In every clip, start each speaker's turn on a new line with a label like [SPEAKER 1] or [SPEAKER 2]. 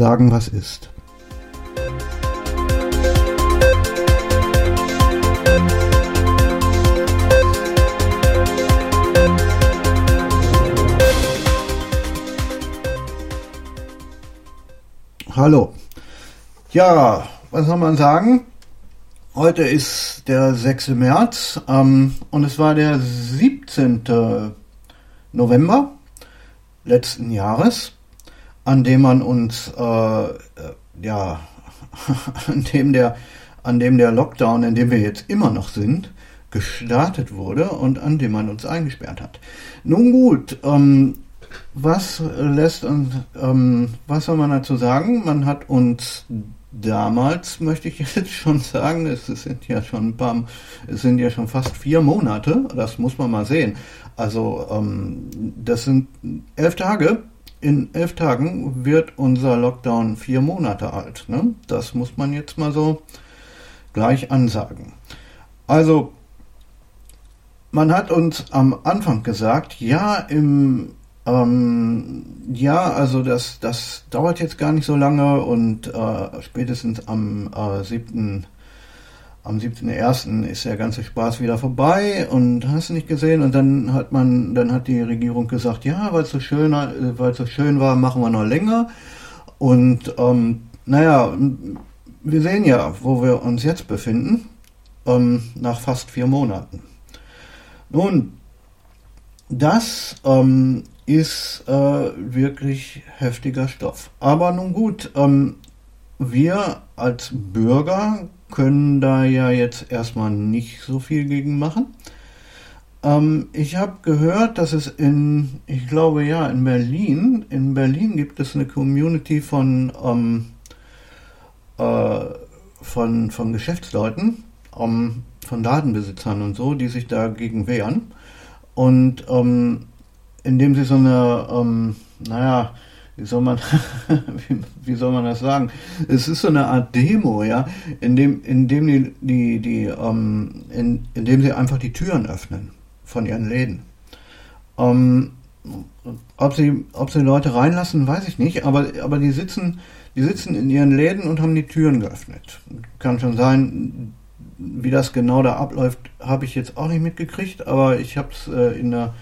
[SPEAKER 1] sagen, was ist. Hallo. Ja, was soll man sagen? Heute ist der 6. März ähm, und es war der 17. November letzten Jahres, an dem man uns, äh, äh ja, an dem der, an dem der Lockdown, in dem wir jetzt immer noch sind, gestartet wurde und an dem man uns eingesperrt hat. Nun gut, ähm, was lässt uns, ähm, was soll man dazu sagen? Man hat uns damals, möchte ich jetzt schon sagen, es sind ja schon ein paar, es sind ja schon fast vier Monate, das muss man mal sehen. Also ähm, das sind elf Tage. In elf Tagen wird unser Lockdown vier Monate alt. Ne? Das muss man jetzt mal so gleich ansagen. Also man hat uns am Anfang gesagt, ja, im ähm, ja, also das, das dauert jetzt gar nicht so lange und äh, spätestens am äh, 7. Am 7.1. ist der ganze Spaß wieder vorbei und hast nicht gesehen und dann hat man, dann hat die Regierung gesagt, ja, weil es so schön, weil so schön war, machen wir noch länger. Und ähm, naja, wir sehen ja, wo wir uns jetzt befinden, ähm, nach fast vier Monaten. Nun, das ähm, ist äh, wirklich heftiger Stoff. Aber nun gut, ähm, wir als Bürger können da ja jetzt erstmal nicht so viel gegen machen. Ähm, ich habe gehört, dass es in, ich glaube ja, in Berlin, in Berlin gibt es eine Community von, ähm, äh, von, von Geschäftsleuten, ähm, von Ladenbesitzern und so, die sich dagegen wehren. Und ähm, indem sie so eine, ähm, naja, wie soll man, wie, wie, soll man das sagen? Es ist so eine Art Demo, ja, in dem, in dem die, die, die, ähm, in, in dem sie einfach die Türen öffnen von ihren Läden. Ähm, ob sie, ob sie Leute reinlassen, weiß ich nicht, aber, aber die sitzen, die sitzen in ihren Läden und haben die Türen geöffnet. Kann schon sein, wie das genau da abläuft, habe ich jetzt auch nicht mitgekriegt, aber ich habe es äh, in der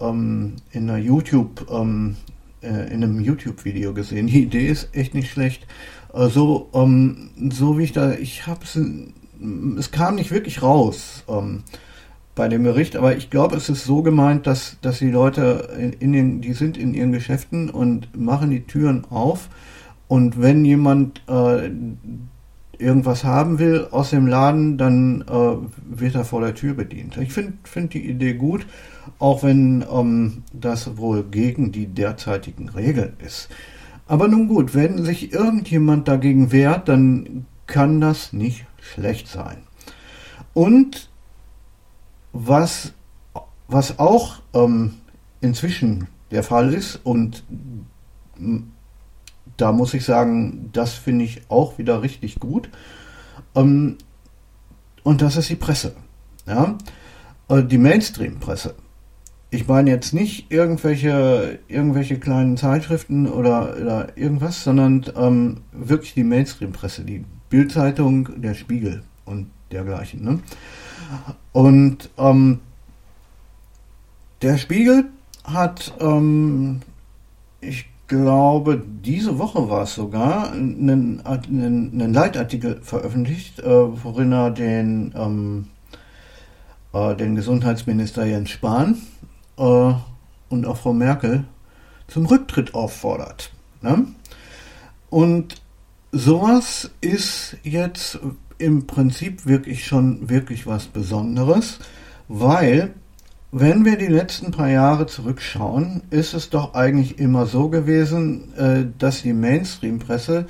[SPEAKER 1] ähm, in einer YouTube ähm, äh, in einem YouTube-Video gesehen. Die Idee ist echt nicht schlecht. Also ähm, so wie ich da, ich habe es, es kam nicht wirklich raus ähm, bei dem Bericht, aber ich glaube, es ist so gemeint, dass dass die Leute in, in den, die sind in ihren Geschäften und machen die Türen auf und wenn jemand äh, irgendwas haben will aus dem Laden, dann äh, wird er vor der Tür bedient. Ich finde find die Idee gut, auch wenn ähm, das wohl gegen die derzeitigen Regeln ist. Aber nun gut, wenn sich irgendjemand dagegen wehrt, dann kann das nicht schlecht sein. Und was, was auch ähm, inzwischen der Fall ist und da muss ich sagen, das finde ich auch wieder richtig gut. Ähm, und das ist die Presse. Ja? Äh, die Mainstream-Presse. Ich meine jetzt nicht irgendwelche, irgendwelche kleinen Zeitschriften oder, oder irgendwas, sondern ähm, wirklich die Mainstream-Presse, die Bildzeitung, der Spiegel und dergleichen. Ne? Und ähm, der Spiegel hat, ähm, ich glaube, diese Woche war es sogar, einen, einen, einen Leitartikel veröffentlicht, äh, worin er den, ähm, äh, den Gesundheitsminister Jens Spahn äh, und auch Frau Merkel zum Rücktritt auffordert. Ne? Und sowas ist jetzt im Prinzip wirklich schon wirklich was Besonderes, weil wenn wir die letzten paar Jahre zurückschauen, ist es doch eigentlich immer so gewesen, äh, dass die Mainstream-Presse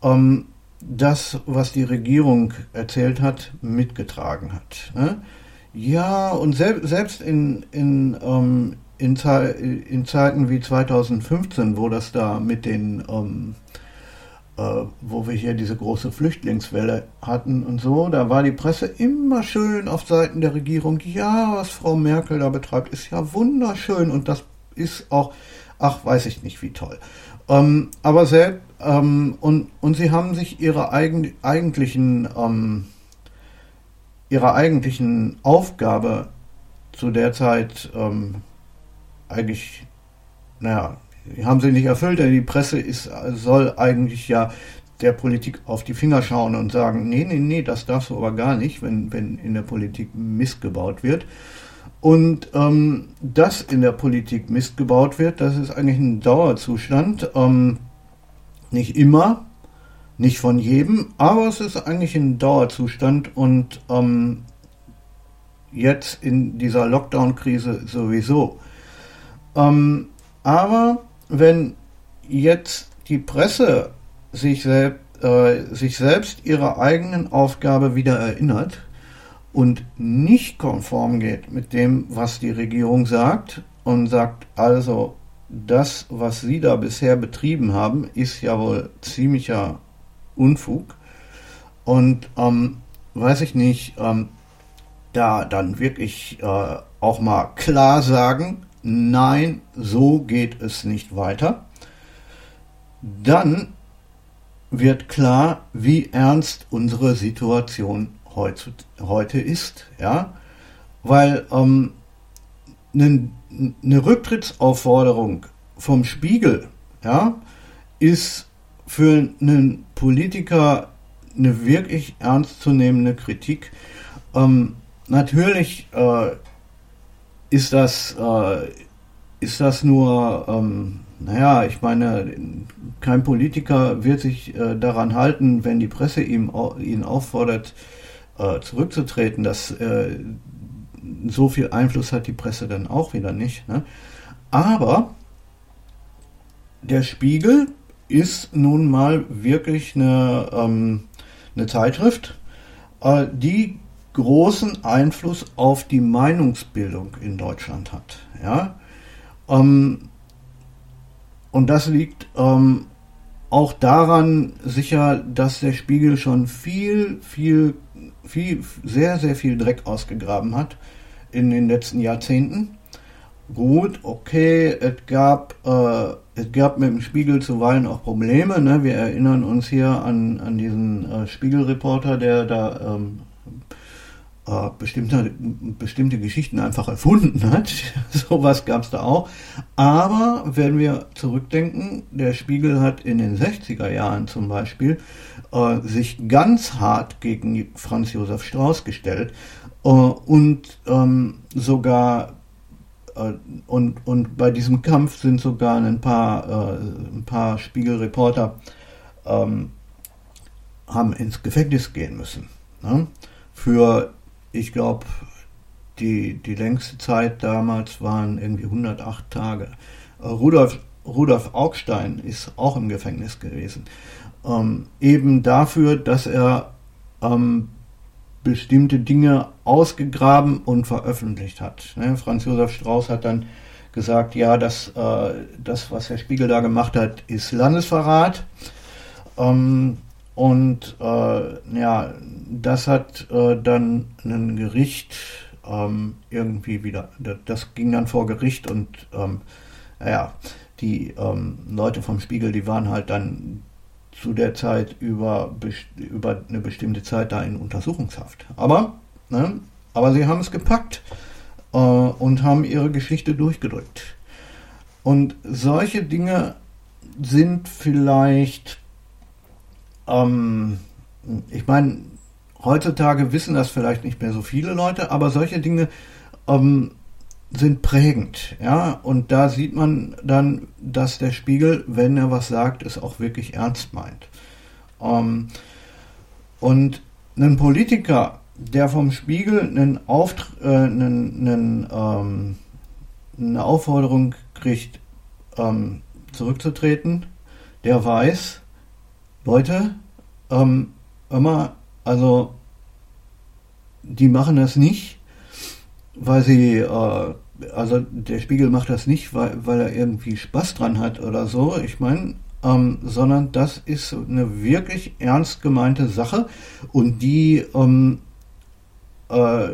[SPEAKER 1] ähm, das, was die Regierung erzählt hat, mitgetragen hat. Ne? Ja, und selbst in, in, ähm, in, Zeiten wie 2015, wo das da mit den ähm, äh, wo wir hier diese große Flüchtlingswelle hatten und so, da war die Presse immer schön auf Seiten der Regierung. Ja, was Frau Merkel da betreibt, ist ja wunderschön und das ist auch, ach, weiß ich nicht, wie toll. Ähm, aber selbst, ähm, und, und sie haben sich ihre eigen, eigentlichen, ähm, ihrer eigentlichen Aufgabe zu der Zeit ähm, eigentlich, naja, haben sie nicht erfüllt, denn die Presse ist, soll eigentlich ja der Politik auf die Finger schauen und sagen, nee, nee, nee, das darfst du aber gar nicht, wenn, wenn in der Politik Mist gebaut wird. Und ähm, dass in der Politik Mist gebaut wird, das ist eigentlich ein Dauerzustand. Ähm, nicht immer, nicht von jedem, aber es ist eigentlich ein Dauerzustand und ähm, jetzt in dieser Lockdown-Krise sowieso. Ähm, aber wenn jetzt die Presse sich, selb, äh, sich selbst ihrer eigenen Aufgabe wieder erinnert und nicht konform geht mit dem, was die Regierung sagt und sagt, also das, was sie da bisher betrieben haben, ist ja wohl ziemlicher Unfug. Und ähm, weiß ich nicht, ähm, da dann wirklich äh, auch mal klar sagen, nein, so geht es nicht weiter, dann wird klar, wie ernst unsere Situation heute, ist, ja, weil ähm, eine, eine Rücktrittsaufforderung vom Spiegel, ja, ist für einen Politiker eine wirklich ernstzunehmende Kritik. Ähm, natürlich äh, ist das äh, ist das nur ähm, naja, ich meine, kein Politiker wird sich äh, daran halten, wenn die Presse ihm, ihn auffordert, äh, zurückzutreten. Das, äh, so viel Einfluss hat die Presse dann auch wieder nicht. Ne? Aber der Spiegel ist nun mal wirklich eine, ähm, eine Zeitschrift, äh, die großen Einfluss auf die Meinungsbildung in Deutschland hat. Ja? Ähm, und das liegt ähm, auch daran sicher, dass der Spiegel schon viel, viel, viel, sehr, sehr viel Dreck ausgegraben hat in den letzten Jahrzehnten. Gut, okay, es gab, äh, es gab mit dem Spiegel zuweilen auch Probleme. Ne? Wir erinnern uns hier an, an diesen äh, Spiegelreporter, der da ähm, äh, bestimmte, bestimmte Geschichten einfach erfunden hat. Sowas gab es da auch. Aber wenn wir zurückdenken, der Spiegel hat in den 60er Jahren zum Beispiel äh, sich ganz hart gegen Franz Josef Strauß gestellt äh, und ähm, sogar äh, und, und bei diesem Kampf sind sogar ein paar, äh, ein paar Spiegelreporter ähm, haben ins Gefängnis gehen müssen. Ne? Für ich glaube, die, die längste Zeit damals waren irgendwie 108 Tage. Äh, Rudolf, Rudolf Augstein ist auch im Gefängnis gewesen. Ähm, eben dafür, dass er ähm, bestimmte Dinge ausgegraben und veröffentlicht hat. Ne? Franz Josef Strauß hat dann gesagt, ja, das, äh, das, was Herr Spiegel da gemacht hat, ist Landesverrat. Ähm, und äh, ja, das hat äh, dann ein Gericht ähm, irgendwie wieder, das ging dann vor Gericht und ähm, ja, die ähm, Leute vom Spiegel, die waren halt dann zu der Zeit über, über eine bestimmte Zeit da in Untersuchungshaft. Aber, ne, aber sie haben es gepackt äh, und haben ihre Geschichte durchgedrückt. Und solche Dinge sind vielleicht ähm, ich meine, heutzutage wissen das vielleicht nicht mehr so viele Leute, aber solche Dinge ähm, sind prägend, ja. Und da sieht man dann, dass der Spiegel, wenn er was sagt, es auch wirklich ernst meint. Ähm, und ein Politiker, der vom Spiegel einen Auft äh, einen, einen, ähm, eine Aufforderung kriegt, ähm, zurückzutreten, der weiß, Leute, ähm, immer, also die machen das nicht, weil sie, äh, also der Spiegel macht das nicht, weil, weil er irgendwie Spaß dran hat oder so. Ich meine, ähm, sondern das ist eine wirklich ernst gemeinte Sache und die ähm, äh,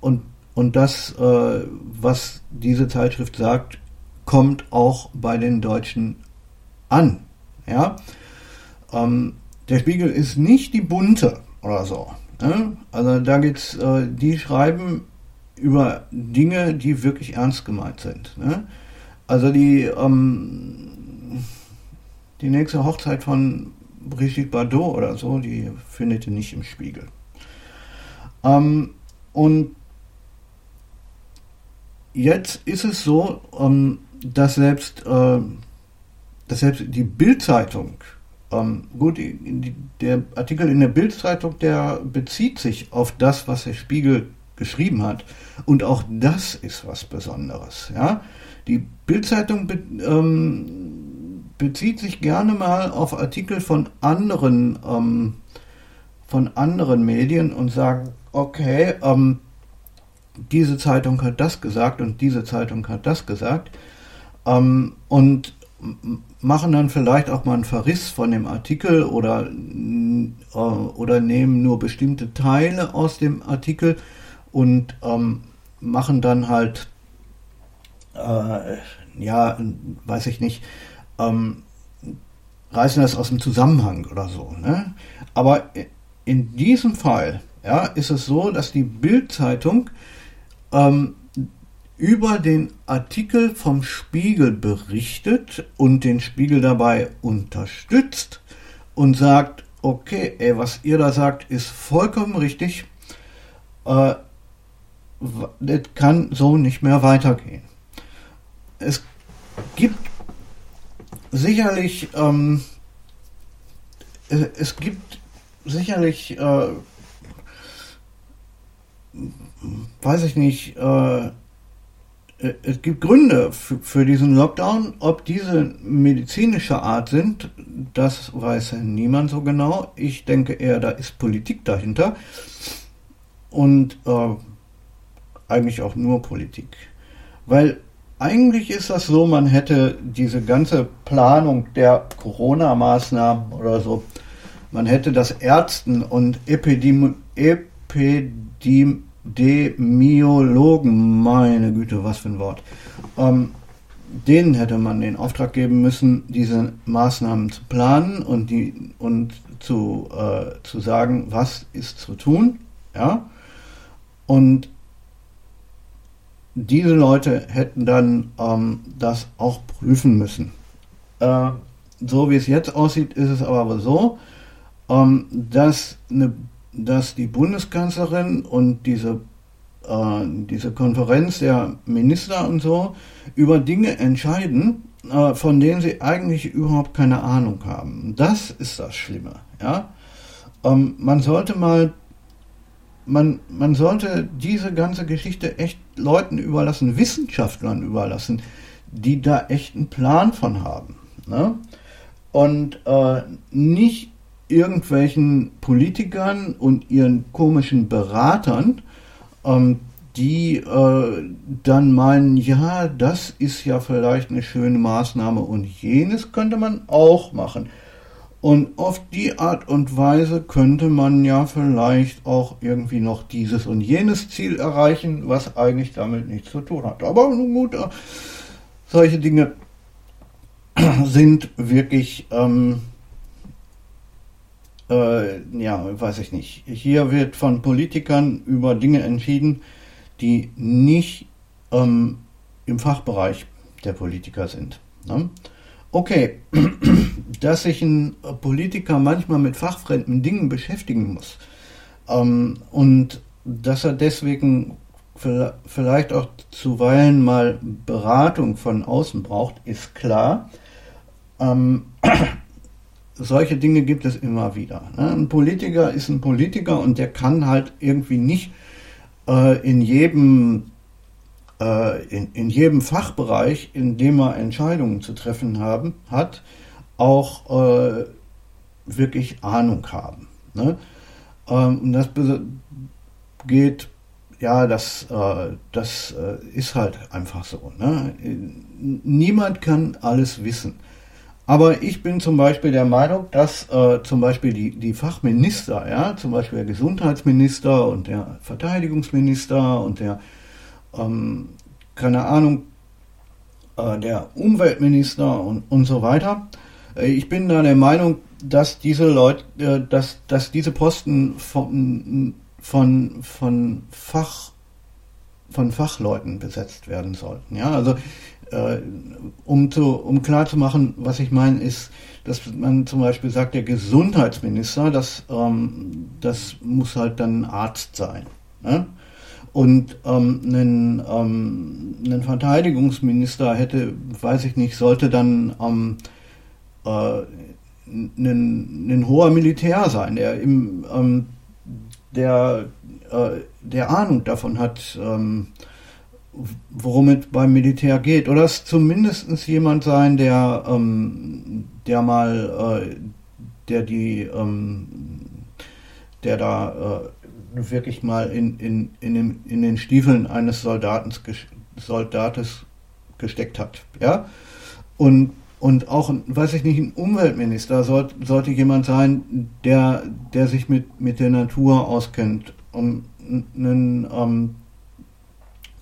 [SPEAKER 1] und und das, äh, was diese Zeitschrift sagt, kommt auch bei den Deutschen an. Ja? Ähm, der Spiegel ist nicht die bunte oder so. Ne? Also da geht's, äh, die schreiben über Dinge, die wirklich ernst gemeint sind. Ne? Also die, ähm, die nächste Hochzeit von Brigitte Bardot oder so, die findet ihr nicht im Spiegel. Ähm, und jetzt ist es so, ähm, dass selbst, äh, dass selbst die Bildzeitung, ähm, gut, die, der Artikel in der Bildzeitung, der bezieht sich auf das, was der Spiegel geschrieben hat. Und auch das ist was Besonderes. Ja? Die Bildzeitung be ähm, bezieht sich gerne mal auf Artikel von anderen, ähm, von anderen Medien und sagt, okay, ähm, diese Zeitung hat das gesagt und diese Zeitung hat das gesagt. Ähm, und machen dann vielleicht auch mal einen Verriss von dem Artikel oder, äh, oder nehmen nur bestimmte Teile aus dem Artikel und ähm, machen dann halt, äh, ja, weiß ich nicht, ähm, reißen das aus dem Zusammenhang oder so. Ne? Aber in diesem Fall ja, ist es so, dass die Bildzeitung ähm, über den Artikel vom Spiegel berichtet und den Spiegel dabei unterstützt und sagt, okay, ey, was ihr da sagt, ist vollkommen richtig. Äh, das kann so nicht mehr weitergehen. Es gibt sicherlich, ähm, es gibt sicherlich, äh, weiß ich nicht, äh, es gibt Gründe für, diesen Lockdown. Ob diese medizinischer Art sind, das weiß niemand so genau. Ich denke eher, da ist Politik dahinter. Und äh, eigentlich auch nur Politik. Weil eigentlich ist das so, man hätte diese ganze Planung der Corona-Maßnahmen oder so, man hätte das Ärzten und Epidemi Epidemiologen, meine Güte, was für ein Wort, ähm, denen hätte man den Auftrag geben müssen, diese Maßnahmen zu planen und, die, und zu, äh, zu sagen, was ist zu tun. Ja? Und diese Leute hätten dann ähm, das auch prüfen müssen. Äh, so wie es jetzt aussieht, ist es aber so, ähm, dass, eine, dass die Bundeskanzlerin und diese, äh, diese Konferenz der Minister und so über Dinge entscheiden, äh, von denen sie eigentlich überhaupt keine Ahnung haben. Das ist das Schlimme. Ja? Ähm, man sollte mal man, man sollte diese ganze Geschichte echt Leuten überlassen, Wissenschaftlern überlassen, die da echt einen Plan von haben. Ne? Und äh, nicht irgendwelchen Politikern und ihren komischen Beratern, ähm, die äh, dann meinen, ja, das ist ja vielleicht eine schöne Maßnahme und jenes könnte man auch machen. Und auf die Art und Weise könnte man ja vielleicht auch irgendwie noch dieses und jenes Ziel erreichen, was eigentlich damit nichts zu tun hat. Aber nun gut, äh, solche Dinge sind wirklich, ähm, äh, ja, weiß ich nicht. Hier wird von Politikern über Dinge entschieden, die nicht ähm, im Fachbereich der Politiker sind. Ne? Okay, dass sich ein Politiker manchmal mit fachfremden Dingen beschäftigen muss ähm, und dass er deswegen vielleicht auch zuweilen mal Beratung von außen braucht, ist klar. Ähm, solche Dinge gibt es immer wieder. Ne? Ein Politiker ist ein Politiker und der kann halt irgendwie nicht äh, in jedem äh, in, in jedem Fachbereich, in dem er Entscheidungen zu treffen haben, hat, auch äh, wirklich Ahnung haben. Ne? Ähm, und das geht, ja, das, äh, das äh, ist halt einfach so. Ne? Niemand kann alles wissen. Aber ich bin zum Beispiel der Meinung, dass äh, zum Beispiel die, die Fachminister, ja, zum Beispiel der Gesundheitsminister und der Verteidigungsminister und der ähm, keine Ahnung, äh, der Umweltminister und, und so weiter. Äh, ich bin da der Meinung, dass diese Leute, äh, dass, dass diese Posten von, von, von Fach, von Fachleuten besetzt werden sollten. Ja, also äh, um zu, um klar zu machen, was ich meine, ist, dass man zum Beispiel sagt, der Gesundheitsminister, das, ähm, das muss halt dann Arzt sein. Ne? Und ähm, ein, ähm, ein Verteidigungsminister hätte, weiß ich nicht, sollte dann ähm, äh, ein, ein hoher Militär sein, der im ähm, der, äh, der Ahnung davon hat, ähm, worum es beim Militär geht. Oder es zumindest jemand sein, der, ähm, der mal, äh, der die, ähm, der da äh, wirklich mal in, in, in, dem, in den Stiefeln eines Soldaten, Soldates gesteckt hat. Ja? Und und auch, weiß ich nicht, ein Umweltminister soll, sollte jemand sein, der, der sich mit, mit der Natur auskennt und, einen, ähm,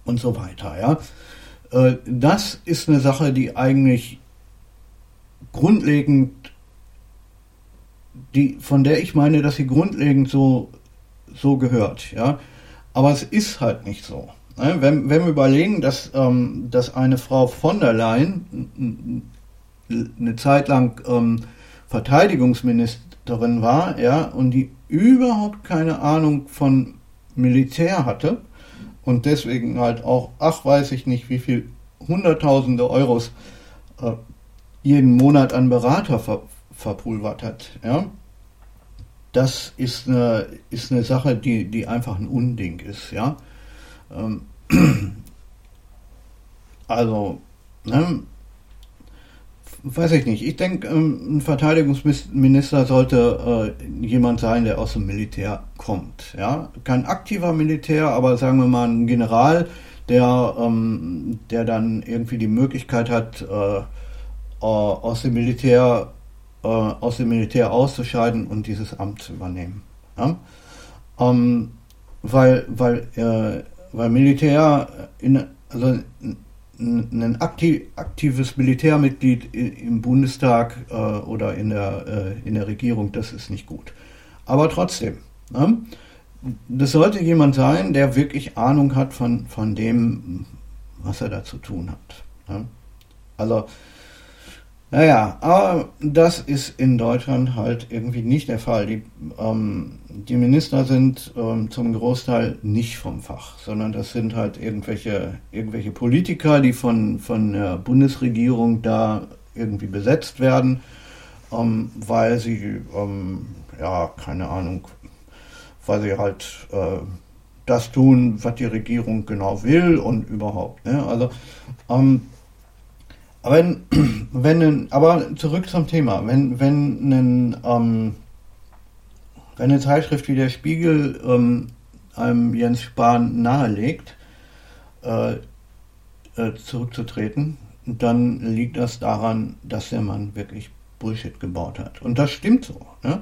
[SPEAKER 1] und so weiter. Ja? Äh, das ist eine Sache, die eigentlich grundlegend, die, von der ich meine, dass sie grundlegend so, so gehört. Ja? Aber es ist halt nicht so. Ne? Wenn, wenn wir überlegen, dass, ähm, dass eine Frau von der Leyen eine Zeit lang ähm, Verteidigungsministerin war, ja, und die überhaupt keine Ahnung von Militär hatte und deswegen halt auch, ach, weiß ich nicht, wie viel Hunderttausende Euros äh, jeden Monat an Berater ver verpulvert hat, ja. Das ist eine, ist eine Sache, die, die einfach ein Unding ist, ja. Ähm, also, ne, weiß ich nicht. Ich denke, ähm, ein Verteidigungsminister sollte äh, jemand sein, der aus dem Militär kommt. Ja, kein aktiver Militär, aber sagen wir mal ein General, der, ähm, der dann irgendwie die Möglichkeit hat, äh, äh, aus dem Militär äh, aus dem Militär auszuscheiden und dieses Amt zu übernehmen. Ja? Ähm, weil, weil, äh, weil Militär in, also ein aktiv, aktives Militärmitglied im Bundestag äh, oder in der, äh, in der Regierung, das ist nicht gut. Aber trotzdem, ne? das sollte jemand sein, der wirklich Ahnung hat von, von dem, was er da zu tun hat. Ne? Also naja, aber das ist in Deutschland halt irgendwie nicht der Fall. Die, ähm, die Minister sind ähm, zum Großteil nicht vom Fach, sondern das sind halt irgendwelche, irgendwelche Politiker, die von, von der Bundesregierung da irgendwie besetzt werden, ähm, weil sie, ähm, ja, keine Ahnung, weil sie halt äh, das tun, was die Regierung genau will und überhaupt. Ne? Also, ähm, wenn, wenn aber zurück zum Thema, wenn, wenn, ein, ähm, wenn eine Zeitschrift wie der Spiegel ähm, einem Jens Spahn nahelegt, äh, äh, zurückzutreten, dann liegt das daran, dass der Mann wirklich Bullshit gebaut hat. Und das stimmt so. Ne?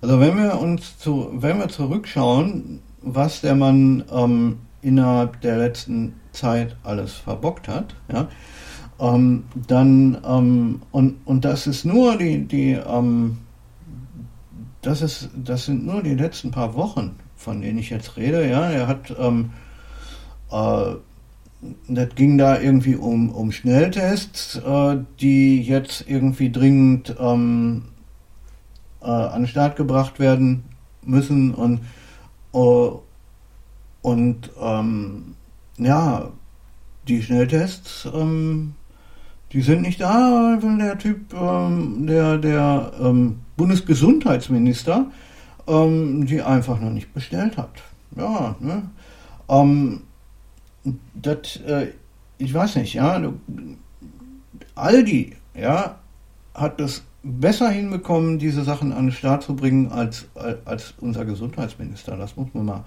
[SPEAKER 1] Also wenn wir uns zu, wenn wir zurückschauen, was der Mann ähm, innerhalb der letzten Zeit alles verbockt hat, ja, ähm, dann ähm, und, und das ist nur die, die ähm, das ist, das sind nur die letzten paar Wochen, von denen ich jetzt rede, ja, er hat ähm, äh, das ging da irgendwie um, um Schnelltests, äh, die jetzt irgendwie dringend ähm, äh, an den Start gebracht werden müssen und uh, und ähm, ja, die Schnelltests ähm, die sind nicht da, weil der Typ, ähm, der, der ähm, Bundesgesundheitsminister, ähm, die einfach noch nicht bestellt hat. Ja, ne? Ähm, das, äh, ich weiß nicht, ja, Aldi, ja, hat das besser hinbekommen, diese Sachen an den Start zu bringen, als, als unser Gesundheitsminister. Das muss man mal,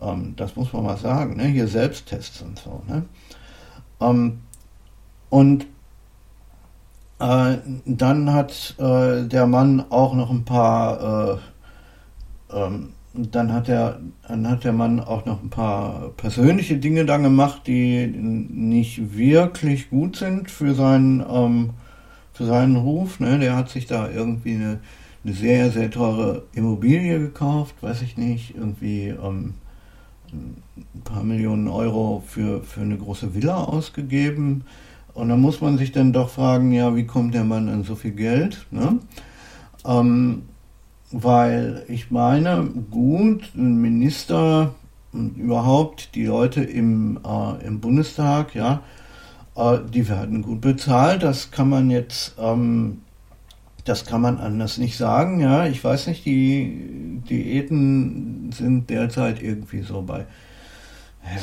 [SPEAKER 1] ähm, das muss man mal sagen, ne? Hier Selbsttests und so, ne? Ähm, und äh, dann hat äh, der Mann auch noch ein paar äh, ähm, dann hat er, dann hat der Mann auch noch ein paar persönliche Dinge dann gemacht, die nicht wirklich gut sind für seinen, ähm, für seinen Ruf. Ne? Der hat sich da irgendwie eine, eine sehr, sehr teure Immobilie gekauft, weiß ich nicht, irgendwie ähm, ein paar Millionen Euro für, für eine große Villa ausgegeben. Und da muss man sich dann doch fragen, ja, wie kommt der Mann an so viel Geld? Ne? Ähm, weil ich meine, gut, ein Minister und überhaupt die Leute im, äh, im Bundestag, ja, äh, die werden gut bezahlt. Das kann man jetzt, ähm, das kann man anders nicht sagen. Ja, ich weiß nicht, die Diäten sind derzeit irgendwie so bei,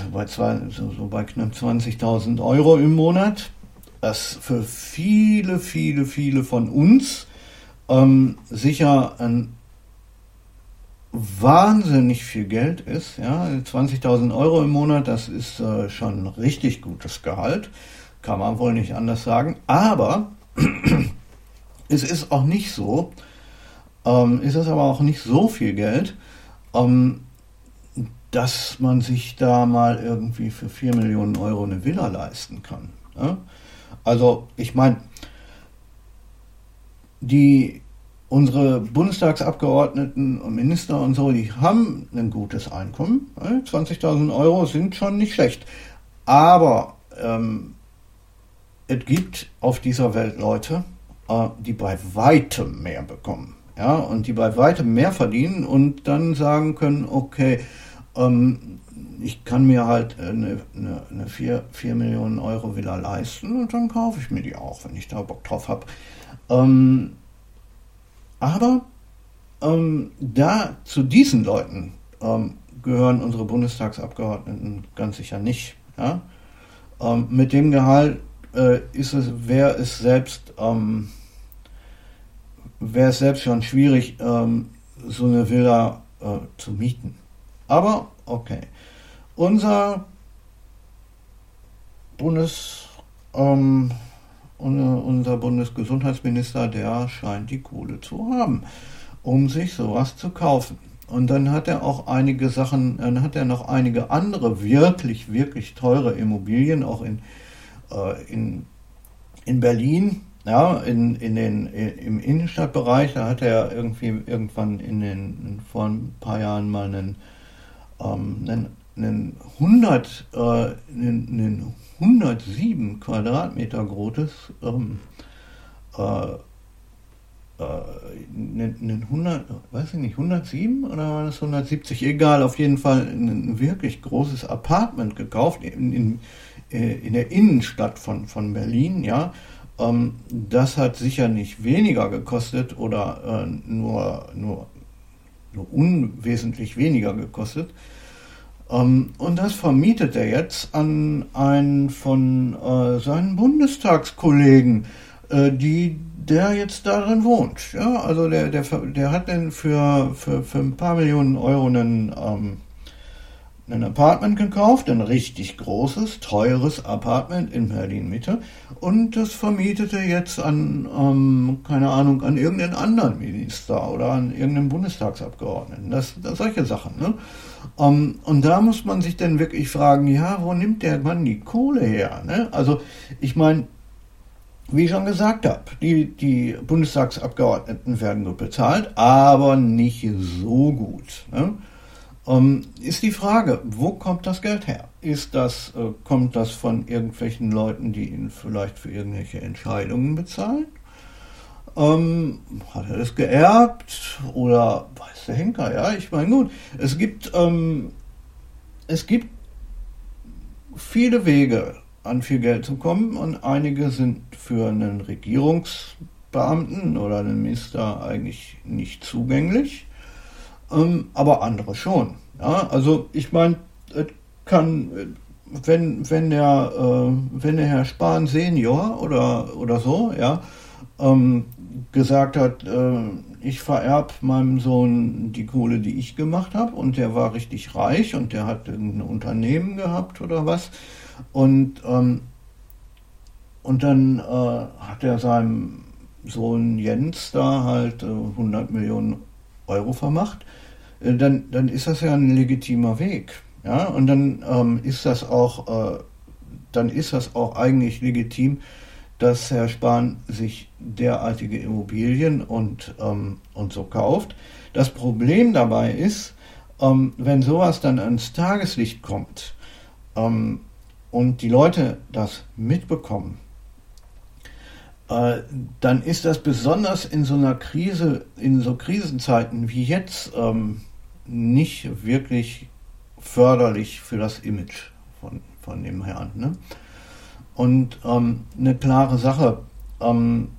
[SPEAKER 1] so bei, zwei, so, so bei knapp 20.000 Euro im Monat. Das für viele, viele, viele von uns ähm, sicher ein wahnsinnig viel Geld ist. Ja, 20.000 Euro im Monat, das ist äh, schon ein richtig gutes Gehalt, kann man wohl nicht anders sagen. Aber es ist auch nicht so, ähm, ist es aber auch nicht so viel Geld, ähm, dass man sich da mal irgendwie für 4 Millionen Euro eine Villa leisten kann. Ja? Also ich meine, die unsere Bundestagsabgeordneten und Minister und so, die haben ein gutes Einkommen. 20.000 Euro sind schon nicht schlecht. Aber ähm, es gibt auf dieser Welt Leute, äh, die bei weitem mehr bekommen. Ja, und die bei weitem mehr verdienen und dann sagen können, okay, ähm, ich kann mir halt eine, eine, eine 4, 4 Millionen Euro Villa leisten und dann kaufe ich mir die auch, wenn ich da Bock drauf habe. Ähm, aber ähm, da zu diesen Leuten ähm, gehören unsere Bundestagsabgeordneten ganz sicher nicht. Ja? Ähm, mit dem Gehalt äh, ist es, wäre es selbst ähm, wäre es selbst schon schwierig, ähm, so eine Villa äh, zu mieten. Aber okay. Unser Bundes ähm, unser Bundesgesundheitsminister, der scheint die Kohle zu haben, um sich sowas zu kaufen. Und dann hat er auch einige Sachen, dann hat er noch einige andere wirklich, wirklich teure Immobilien, auch in, äh, in, in Berlin, ja, in, in den, im Innenstadtbereich, da hat er irgendwie irgendwann in den, vor ein paar Jahren mal einen, ähm, einen, einen 100, äh, einen, einen 107 Quadratmeter großes, ähm, äh, äh, 100, weiß ich nicht, 107 oder war das 170? Egal, auf jeden Fall ein wirklich großes Apartment gekauft in, in, äh, in der Innenstadt von, von Berlin, ja. Ähm, das hat sicher nicht weniger gekostet oder äh, nur, nur, nur unwesentlich weniger gekostet. Ähm, und das vermietet er jetzt an einen von äh, seinen Bundestagskollegen, äh, die der jetzt darin wohnt. Ja, also der, der, der hat dann für, für, für ein paar Millionen Euro einen, ähm, ein Apartment gekauft, ein richtig großes, teures Apartment in Berlin Mitte und das vermietet er jetzt an, ähm, keine Ahnung, an irgendeinen anderen Minister oder an irgendeinen Bundestagsabgeordneten. Das, das solche Sachen. Ne? Ähm, und da muss man sich dann wirklich fragen, ja, wo nimmt der Mann die Kohle her? Ne? Also ich meine, wie ich schon gesagt habe, die, die Bundestagsabgeordneten werden gut bezahlt, aber nicht so gut. Ne? Ähm, ist die Frage, wo kommt das Geld her? Ist das, äh, kommt das von irgendwelchen Leuten, die ihn vielleicht für irgendwelche Entscheidungen bezahlen? Ähm, hat er das geerbt oder weiß der Henker? Ja, ich meine, gut, es gibt, ähm, es gibt viele Wege, an viel Geld zu kommen und einige sind für einen Regierungsbeamten oder einen Minister eigentlich nicht zugänglich, ähm, aber andere schon. Ja, also ich meine, kann, wenn, wenn der, äh, wenn der Herr Spahn Senior oder, oder so, ja, ähm, gesagt hat, äh, ich vererb meinem Sohn die Kohle, die ich gemacht habe und der war richtig reich und der hat ein Unternehmen gehabt oder was und ähm, und dann äh, hat er seinem Sohn Jens da halt äh, 100 Millionen Euro vermacht. äh, dann, dann ist das ja ein legitimer Weg. Ja, und dann ähm, ist das auch, äh, dann ist das auch eigentlich legitim, dass Herr Spahn sich derartige Immobilien und, ähm, und so kauft. Das Problem dabei ist, ähm, wenn sowas dann ans Tageslicht kommt ähm, und die Leute das mitbekommen, äh, dann ist das besonders in so einer Krise, in so Krisenzeiten wie jetzt, ähm, nicht wirklich förderlich für das Image von, von dem Herrn. Ne? Und ähm, eine klare Sache, ähm,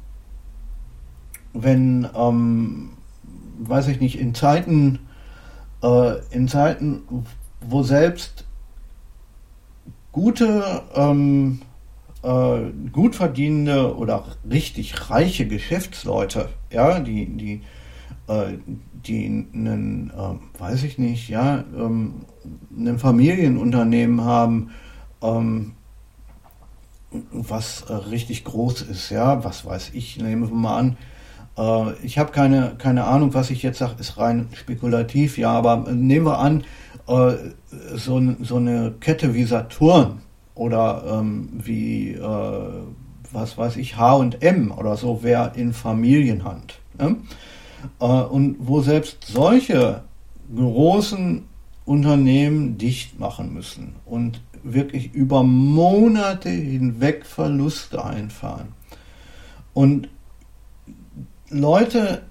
[SPEAKER 1] wenn, ähm, weiß ich nicht, in Zeiten, äh, in Zeiten, wo selbst gute, ähm, äh, gut verdienende oder richtig reiche Geschäftsleute, ja, die, die, äh, die einen, äh, weiß ich nicht, ja, ähm, ein Familienunternehmen haben, ähm, was äh, richtig groß ist, ja, was weiß ich, nehmen wir mal an. Äh, ich habe keine, keine Ahnung, was ich jetzt sage, ist rein spekulativ, ja, aber nehmen wir an, äh, so, so eine Kette wie Saturn oder ähm, wie, äh, was weiß ich, H&M oder so wäre in Familienhand. Ne? Äh, und wo selbst solche großen Unternehmen dicht machen müssen und wirklich über Monate hinweg Verluste einfahren. Und Leute,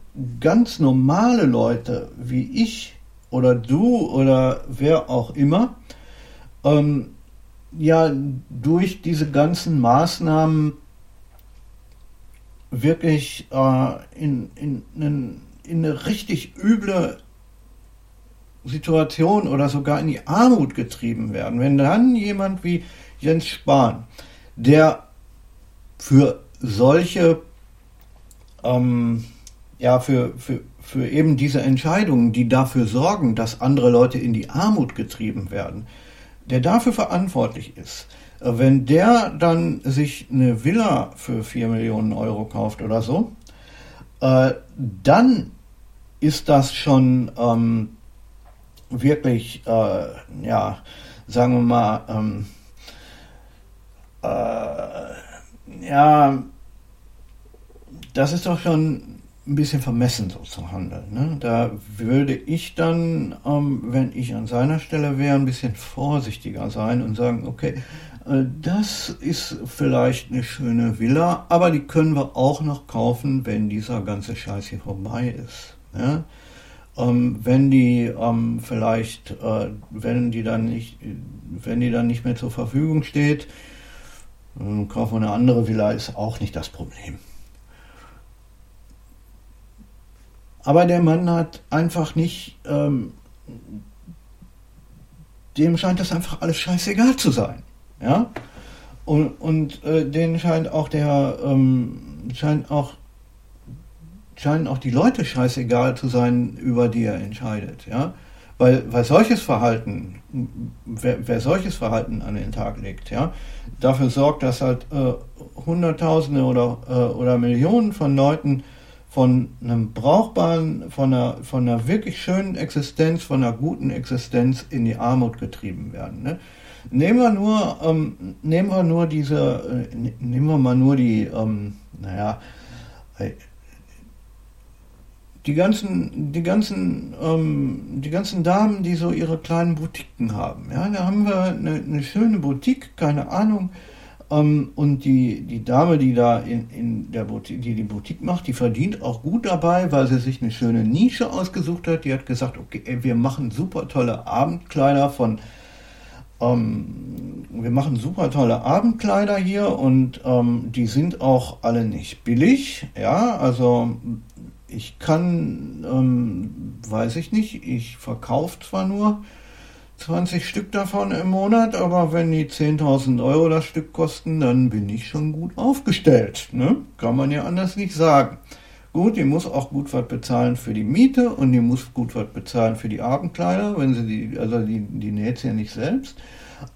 [SPEAKER 1] ganz normale Leute wie ich oder du oder wer auch immer, ähm, ja durch diese ganzen Maßnahmen wirklich äh, in, in, in, in eine richtig üble Situation oder sogar in die Armut getrieben werden. Wenn dann jemand wie Jens Spahn, der für solche, ähm, ja, für, für, für eben diese Entscheidungen, die dafür sorgen, dass andere Leute in die Armut getrieben werden, der dafür verantwortlich ist, äh, wenn der dann sich eine Villa für 4 Millionen Euro kauft oder so, äh, dann ist das schon ähm, wirklich, äh, ja, sagen wir mal, ähm, äh, ja, das ist doch schon ein bisschen vermessen so zu handeln. Ne? Da würde ich dann, ähm, wenn ich an seiner Stelle wäre, ein bisschen vorsichtiger sein und sagen, okay, äh, das ist vielleicht eine schöne Villa, aber die können wir auch noch kaufen, wenn dieser ganze Scheiß hier vorbei ist. Ja? Ähm, wenn die ähm, vielleicht, äh, wenn die dann nicht, wenn die dann nicht mehr zur Verfügung steht, äh, kaufen wir eine andere Villa, ist auch nicht das Problem. Aber der Mann hat einfach nicht, ähm, dem scheint das einfach alles scheißegal zu sein. Ja? Und, und äh, denen scheint auch der, ähm, scheint auch, scheinen auch die Leute scheißegal zu sein, über die er entscheidet. Ja? Weil, weil solches Verhalten, wer, wer solches Verhalten an den Tag legt, ja, dafür sorgt, dass halt äh, Hunderttausende oder, äh, oder Millionen von Leuten von einem brauchbaren, von einer, von einer wirklich schönen Existenz, von einer guten Existenz in die Armut getrieben werden. Ne? Nehmen wir nur, ähm, nehmen wir nur diese, äh, nehmen wir mal nur die, ähm, naja, äh, die ganzen, die ganzen, ähm, die ganzen Damen, die so ihre kleinen Boutiquen haben. Ja, da haben wir eine, eine schöne Boutique, keine Ahnung, ähm, und die, die Dame, die da in, in der Boutique, die die Boutique macht, die verdient auch gut dabei, weil sie sich eine schöne Nische ausgesucht hat. Die hat gesagt, okay, wir machen super tolle Abendkleider von, ähm, wir machen super tolle Abendkleider hier und ähm, die sind auch alle nicht billig. Ja, also ich kann, ähm, weiß ich nicht, ich verkaufe zwar nur 20 Stück davon im Monat, aber wenn die 10.000 Euro das Stück kosten, dann bin ich schon gut aufgestellt. Ne? Kann man ja anders nicht sagen. Gut, die muss auch gut was bezahlen für die Miete und die muss gut was bezahlen für die Abendkleider, wenn sie die, also die, die näht ja nicht selbst.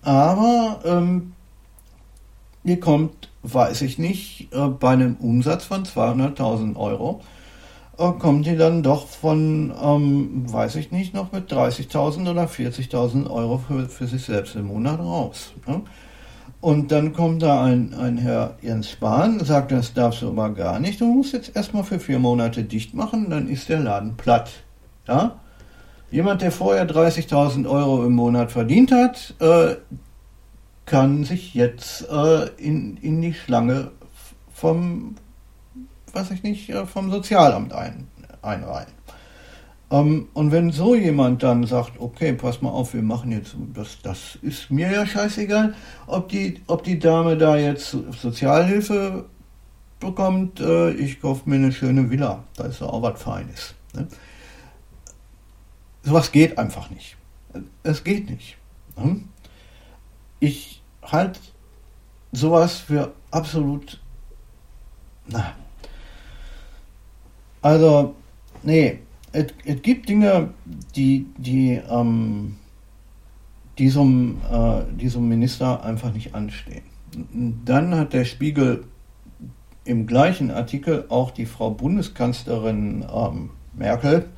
[SPEAKER 1] Aber ähm, die kommt, weiß ich nicht, äh, bei einem Umsatz von 200.000 Euro äh, kommt die dann doch von, ähm, weiß ich nicht, noch mit 30.000 oder 40.000 Euro für, für sich selbst im Monat raus. Ne? Und dann kommt da ein, ein Herr Jens Spahn, sagt, das darfst du aber gar nicht, du musst jetzt erstmal für vier Monate dicht machen, dann ist der Laden platt. Ja? Jemand, der vorher 30.000 Euro im Monat verdient hat, äh, kann sich jetzt äh, in, in die Schlange vom, weiß ich nicht, äh, vom Sozialamt ein, einreihen. Ähm, und wenn so jemand dann sagt, okay, pass mal auf, wir machen jetzt, das, das ist mir ja scheißegal, ob die, ob die Dame da jetzt Sozialhilfe bekommt, äh, ich kaufe mir eine schöne Villa, da ist ja auch was Feines. Ne? Sowas geht einfach nicht. Es geht nicht. Ne? Ich halte sowas für absolut, na, also, nee, es, gibt Dinge, die, die ähm, diesem, äh, diesem Minister einfach nicht anstehen. Dann hat der Spiegel im gleichen Artikel auch die Frau Bundeskanzlerin ähm, Merkel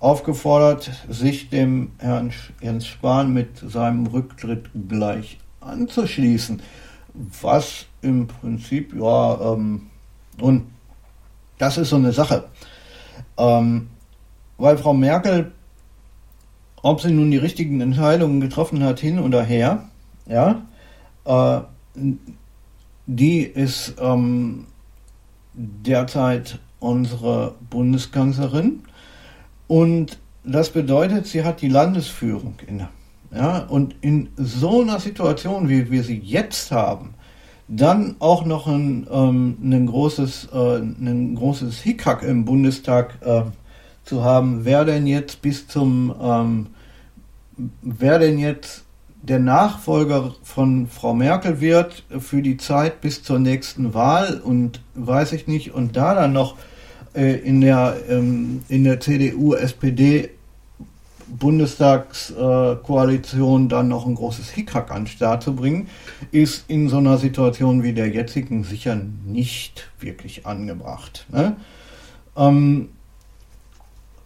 [SPEAKER 1] aufgefordert, sich dem Herrn Jens Spahn mit seinem Rücktritt gleich anzuschließen. Was im Prinzip, ja, ähm, und das ist so eine Sache. Ähm, weil Frau Merkel, ob sie nun die richtigen Entscheidungen getroffen hat, hin oder her, ja, äh, die ist ähm, derzeit unsere Bundeskanzlerin und das bedeutet, sie hat die Landesführung inne. Ja, und in so einer Situation, wie wir sie jetzt haben, dann auch noch ein, ähm, ein, großes, äh, ein großes Hickhack im Bundestag äh, zu haben, wer denn jetzt bis zum, ähm, wer denn jetzt der Nachfolger von Frau Merkel wird für die Zeit bis zur nächsten Wahl und weiß ich nicht, und da dann noch äh, in der, ähm, in der CDU, SPD, Bundestagskoalition dann noch ein großes Hickhack an den Start zu bringen, ist in so einer Situation wie der jetzigen sicher nicht wirklich angebracht. Ne? Ähm,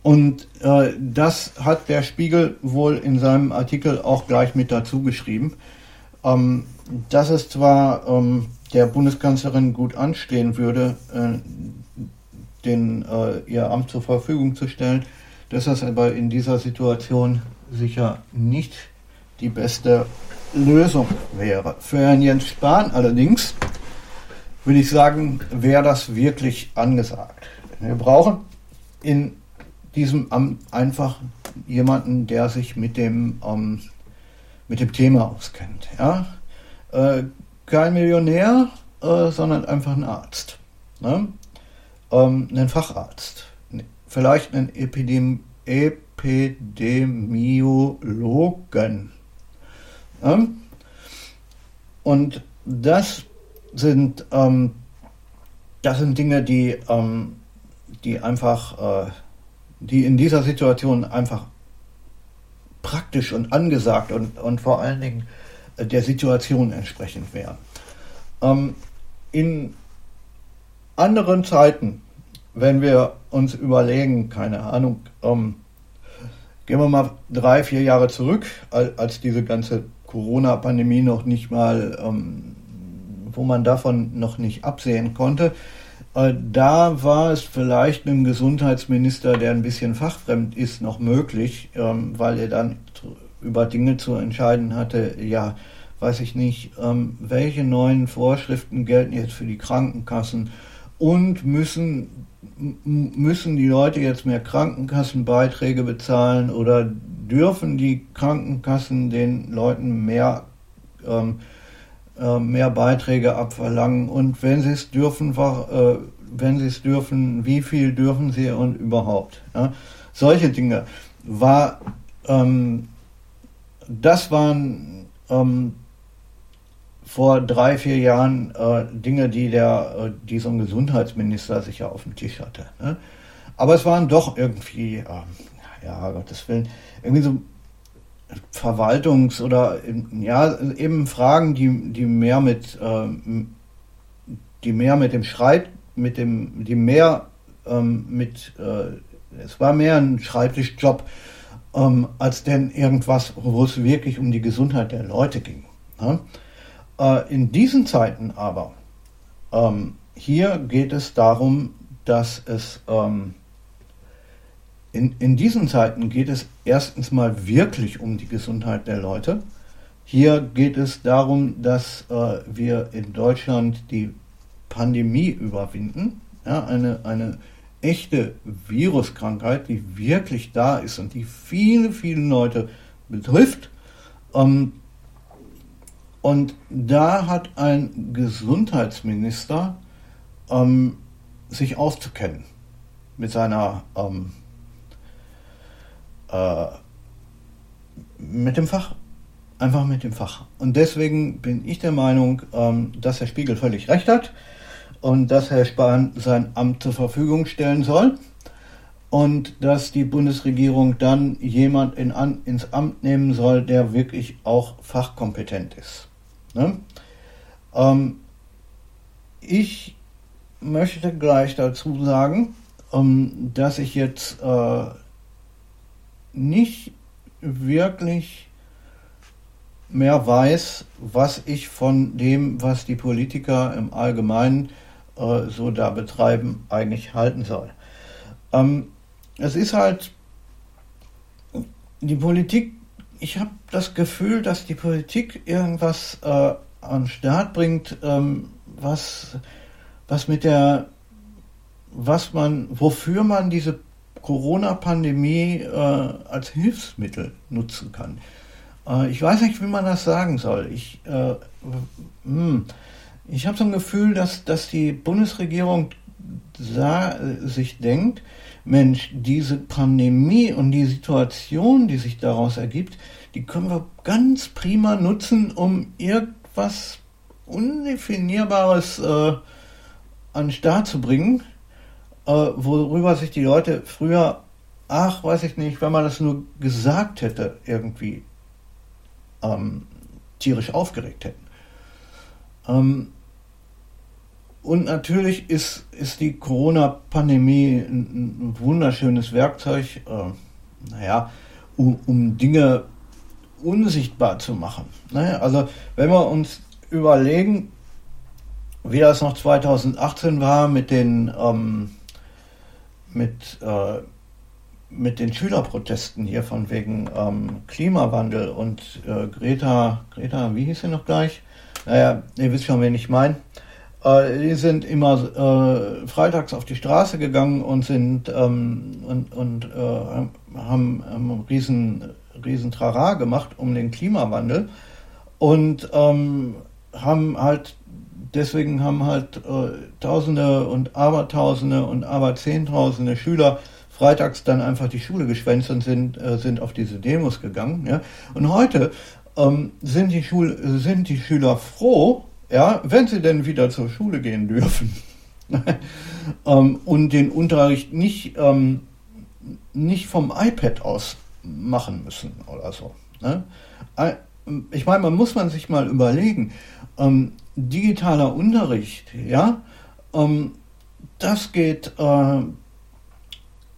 [SPEAKER 1] und äh, das hat der Spiegel wohl in seinem Artikel auch gleich mit dazu geschrieben. Ähm, dass es zwar ähm, der Bundeskanzlerin gut anstehen würde, äh, den, äh, ihr Amt zur Verfügung zu stellen, dass das aber in dieser Situation sicher nicht die beste Lösung wäre. Für Herrn Jens Spahn allerdings würde ich sagen, wäre das wirklich angesagt. Wir brauchen in diesem Amt einfach jemanden, der sich mit dem, ähm, mit dem Thema auskennt. Ja? Äh, kein Millionär, äh, sondern einfach ein Arzt. Ne? Ähm, einen Facharzt. Vielleicht einen Epidem Epidemiologen. Ja? Und das sind, ähm, das sind Dinge, die, ähm, die einfach äh, die in dieser Situation einfach praktisch und angesagt und, und vor allen Dingen äh, der Situation entsprechend wären. Ähm, in anderen Zeiten, wenn wir uns überlegen, keine Ahnung, ähm, gehen wir mal drei, vier Jahre zurück, als diese ganze Corona-Pandemie noch nicht mal, ähm, wo man davon noch nicht absehen konnte, äh, da war es vielleicht einem Gesundheitsminister, der ein bisschen fachfremd ist, noch möglich, ähm, weil er dann über Dinge zu entscheiden hatte, ja, weiß ich nicht, ähm, welche neuen Vorschriften gelten jetzt für die Krankenkassen und müssen, müssen die Leute jetzt mehr Krankenkassenbeiträge bezahlen oder dürfen die Krankenkassen den Leuten mehr ähm, äh, mehr Beiträge abverlangen und wenn sie es dürfen, äh, wenn sie es dürfen, wie viel dürfen sie und überhaupt. Ja? Solche Dinge war, ähm, das waren ähm, vor drei, vier Jahren äh, Dinge, die der, äh, die so ein Gesundheitsminister sicher auf dem Tisch hatte. Ne? Aber es waren doch irgendwie, äh, ja, Gottes Willen, irgendwie so Verwaltungs- oder ja, eben Fragen, die, die mehr mit, äh, die mehr mit dem Schreit, mit dem, die mehr ähm, mit, äh, es war mehr ein Schreibtischjob, ähm, als denn irgendwas, wo es wirklich um die Gesundheit der Leute ging. Ja? Äh, in diesen Zeiten aber, ähm, hier geht es darum, dass es ähm, in, in diesen Zeiten geht es erstens mal wirklich um die Gesundheit der Leute. Hier geht es darum, dass äh, wir in Deutschland die Pandemie überwinden. Ja, eine, eine echte Viruskrankheit, die wirklich da ist und die viele, viele Leute betrifft. Ähm, und da hat ein Gesundheitsminister ähm, sich auszukennen mit seiner ähm, äh, mit dem Fach. Einfach mit dem Fach. Und deswegen bin ich der Meinung, ähm, dass Herr Spiegel völlig recht hat und dass Herr Spahn sein Amt zur Verfügung stellen soll und dass die Bundesregierung dann jemand in, an, ins Amt nehmen soll, der wirklich auch fachkompetent ist. Ne? Ähm, ich möchte gleich dazu sagen, ähm, dass ich jetzt äh, nicht wirklich mehr weiß, was ich von dem, was die Politiker im Allgemeinen äh, so da betreiben, eigentlich halten soll. Ähm, es ist halt die Politik, ich habe das Gefühl, dass die Politik irgendwas äh, an den Start bringt, ähm, was, was mit der, was man, wofür man diese Corona-Pandemie äh, als Hilfsmittel nutzen kann. Äh, ich weiß nicht, wie man das sagen soll. Ich, äh, hm, ich habe so ein Gefühl, dass, dass die Bundesregierung sah, sich denkt, Mensch, diese Pandemie und die Situation, die sich daraus ergibt, die können wir ganz prima nutzen, um irgendwas Undefinierbares äh, an den Start zu bringen, äh, worüber sich die Leute früher, ach, weiß ich nicht, wenn man das nur gesagt hätte, irgendwie ähm, tierisch aufgeregt hätten. Ähm, und natürlich ist, ist die Corona-Pandemie ein, ein, wunderschönes Werkzeug, äh, naja, um, um, Dinge unsichtbar zu machen. Ne? Also wenn wir uns überlegen, wie das noch 2018 war mit den ähm, mit, äh, mit den Schülerprotesten hier von wegen ähm, Klimawandel und äh, Greta, Greta, wie hieß sie noch gleich? Naja, ihr wisst schon, wen ich meine. Äh, die sind immer äh, freitags auf die Straße gegangen und sind ähm, und, und äh, haben einen riesen, riesen Trara gemacht um den Klimawandel und ähm, haben halt deswegen haben halt äh, Tausende und Abertausende und Aberzehntausende Schüler freitags dann einfach die Schule geschwänzt und sind, äh, sind auf diese Demos gegangen. Ja? Und heute ähm, sind, die Schul sind die Schüler froh, ja, wenn sie denn wieder zur Schule gehen dürfen. ähm, und den Unterricht nicht, ähm, nicht vom iPad aus machen müssen oder so. Ne? Ich meine, man muss man sich mal überlegen, ähm, digitaler Unterricht, ja, ähm, das geht, äh,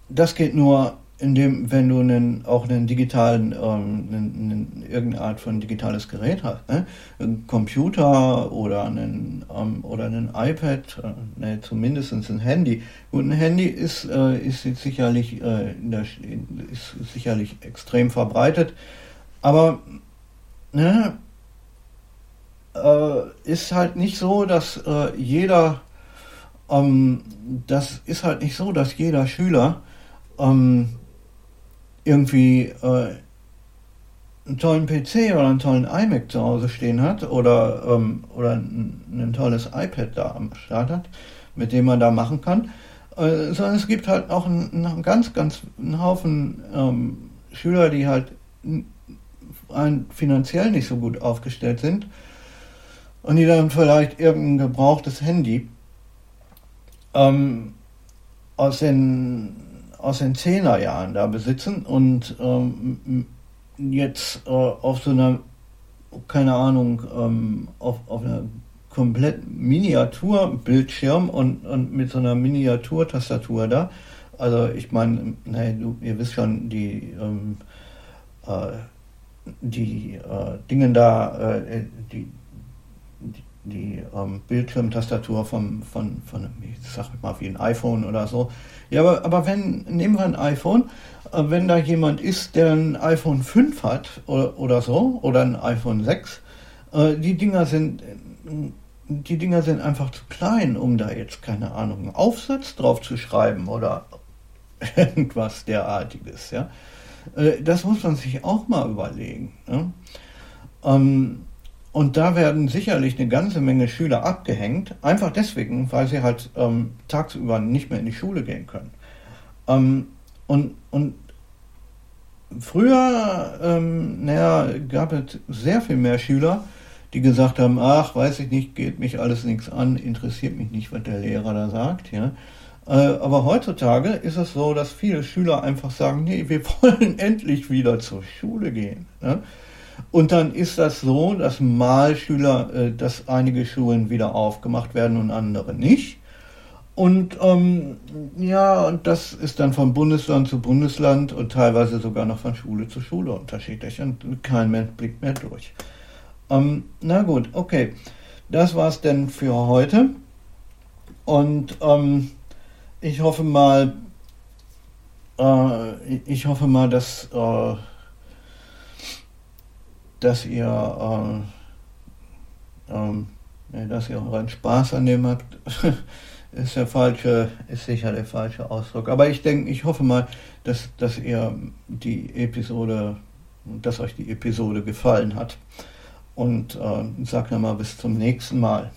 [SPEAKER 1] das geht nur, indem, wenn du einen, auch einen digitalen, ähm, einen, irgendeine Art von digitales Gerät hast, ne? ein Computer oder einen, ähm, oder einen iPad, äh, ne, zumindest ein Handy. Und ein Handy ist, äh, ist sicherlich, äh, der, ist sicherlich extrem verbreitet, aber ne, äh, ist halt nicht so, dass äh, jeder, ähm, das ist halt nicht so, dass jeder Schüler ähm, irgendwie äh, einen tollen PC oder einen tollen iMac zu Hause stehen hat oder, ähm, oder ein, ein, tolles iPad da am Start hat, mit dem man da machen kann, äh, sondern es gibt halt auch einen, einen ganz, ganz einen Haufen ähm, Schüler, die halt finanziell nicht so gut aufgestellt sind und die dann vielleicht irgendein gebrauchtes Handy ähm, aus den aus den Zehnerjahren da besitzen und ähm, jetzt äh, auf so einer keine Ahnung ähm, auf, auf einer komplett Miniaturbildschirm und, und mit so einer Miniaturtastatur da. Also ich meine, du, ihr wisst schon, die, ähm, äh, die äh, Dingen da, äh, die, die, die ähm, Bildschirmtastatur vom, von, von, ich sag mal, wie ein iPhone oder so. Ja, aber, aber wenn, nehmen wir ein iPhone, äh, wenn da jemand ist, der ein iPhone 5 hat oder, oder so, oder ein iPhone 6, äh, die Dinger sind, die Dinger sind einfach zu klein, um da jetzt, keine Ahnung, einen Aufsatz drauf zu schreiben oder irgendwas derartiges, ja. Äh, das muss man sich auch mal überlegen. Ne? Ähm, und da werden sicherlich eine ganze Menge Schüler abgehängt, einfach deswegen, weil sie halt ähm, tagsüber nicht mehr in die Schule gehen können. Ähm, und, und früher, ähm, naja, gab es sehr viel mehr Schüler, die gesagt haben, ach, weiß ich nicht, geht mich alles nichts an, interessiert mich nicht, was der Lehrer da sagt. Ja. Äh, aber heutzutage ist es so, dass viele Schüler einfach sagen, nee, wir wollen endlich wieder zur Schule gehen. Ja. Und dann ist das so, dass mal Schüler, äh, dass einige Schulen wieder aufgemacht werden und andere nicht. Und ähm, ja, und das ist dann von Bundesland zu Bundesland und teilweise sogar noch von Schule zu Schule unterschiedlich und kein Mensch blickt mehr durch. Ähm, na gut, okay. Das war's denn für heute. Und ähm, ich hoffe mal, äh, ich hoffe mal, dass äh, dass ihr, äh, ähm, dass ihr euren Spaß an dem habt, ist der falsche, ist sicher der falsche Ausdruck. Aber ich denke, ich hoffe mal, dass, dass ihr die Episode, dass euch die Episode gefallen hat. Und äh, sag nochmal bis zum nächsten Mal.